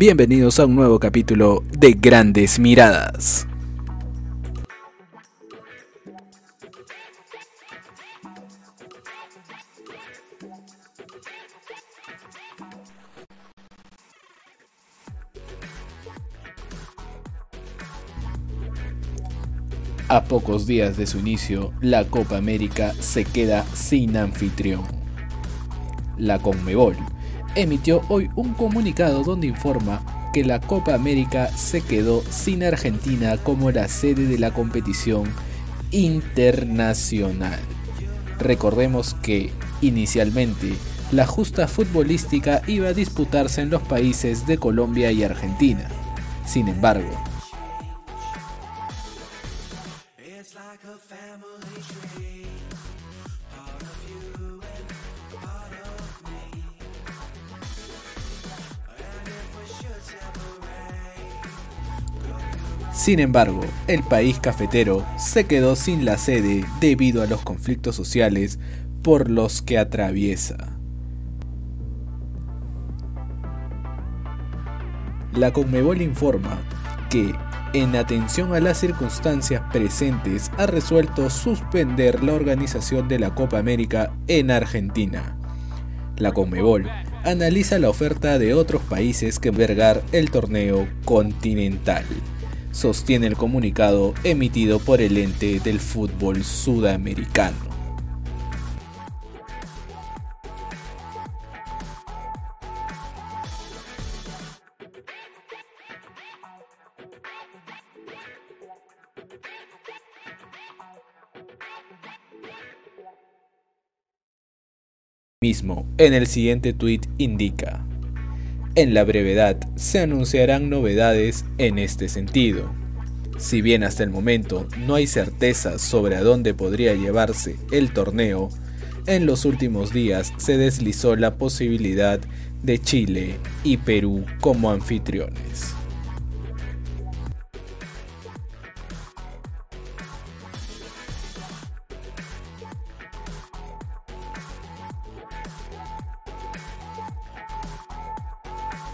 Bienvenidos a un nuevo capítulo de Grandes Miradas. A pocos días de su inicio, la Copa América se queda sin anfitrión. La Conmebol emitió hoy un comunicado donde informa que la Copa América se quedó sin Argentina como la sede de la competición internacional. Recordemos que, inicialmente, la justa futbolística iba a disputarse en los países de Colombia y Argentina. Sin embargo, Sin embargo, el país cafetero se quedó sin la sede debido a los conflictos sociales por los que atraviesa. La Conmebol informa que, en atención a las circunstancias presentes, ha resuelto suspender la organización de la Copa América en Argentina. La Conmebol analiza la oferta de otros países que albergar el torneo continental sostiene el comunicado emitido por el ente del fútbol sudamericano. Mismo en el siguiente tuit indica en la brevedad se anunciarán novedades en este sentido. Si bien hasta el momento no hay certeza sobre a dónde podría llevarse el torneo, en los últimos días se deslizó la posibilidad de Chile y Perú como anfitriones.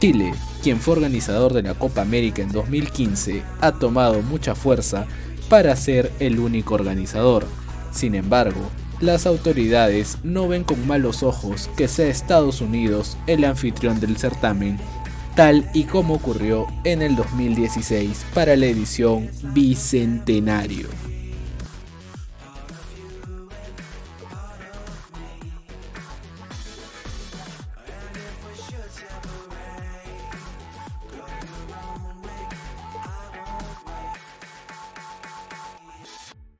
Chile, quien fue organizador de la Copa América en 2015, ha tomado mucha fuerza para ser el único organizador. Sin embargo, las autoridades no ven con malos ojos que sea Estados Unidos el anfitrión del certamen, tal y como ocurrió en el 2016 para la edición Bicentenario.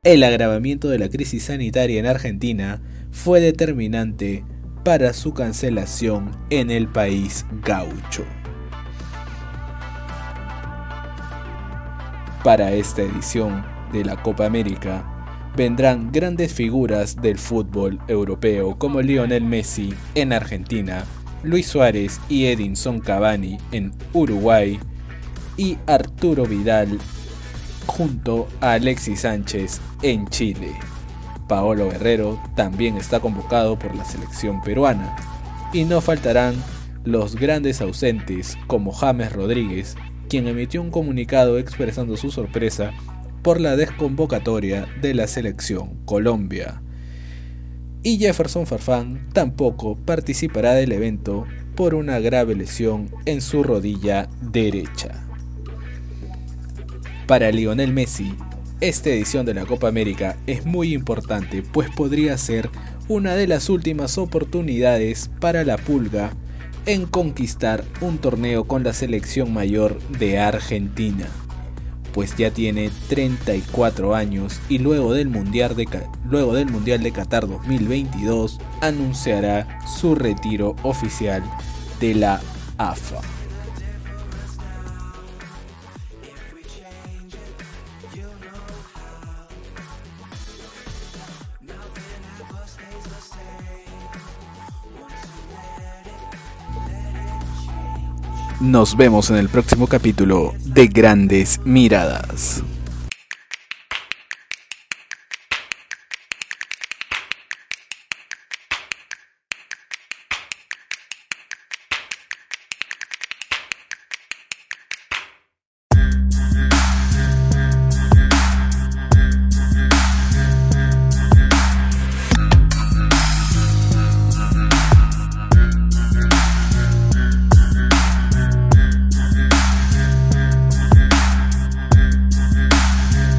El agravamiento de la crisis sanitaria en Argentina fue determinante para su cancelación en el país gaucho. Para esta edición de la Copa América vendrán grandes figuras del fútbol europeo como Lionel Messi en Argentina, Luis Suárez y Edinson Cavani en Uruguay y Arturo Vidal junto a Alexis Sánchez en Chile. Paolo Guerrero también está convocado por la selección peruana. Y no faltarán los grandes ausentes como James Rodríguez, quien emitió un comunicado expresando su sorpresa por la desconvocatoria de la selección Colombia. Y Jefferson Farfán tampoco participará del evento por una grave lesión en su rodilla derecha. Para Lionel Messi, esta edición de la Copa América es muy importante pues podría ser una de las últimas oportunidades para la Pulga en conquistar un torneo con la selección mayor de Argentina, pues ya tiene 34 años y luego del Mundial de, luego del mundial de Qatar 2022 anunciará su retiro oficial de la AFA. Nos vemos en el próximo capítulo de Grandes Miradas.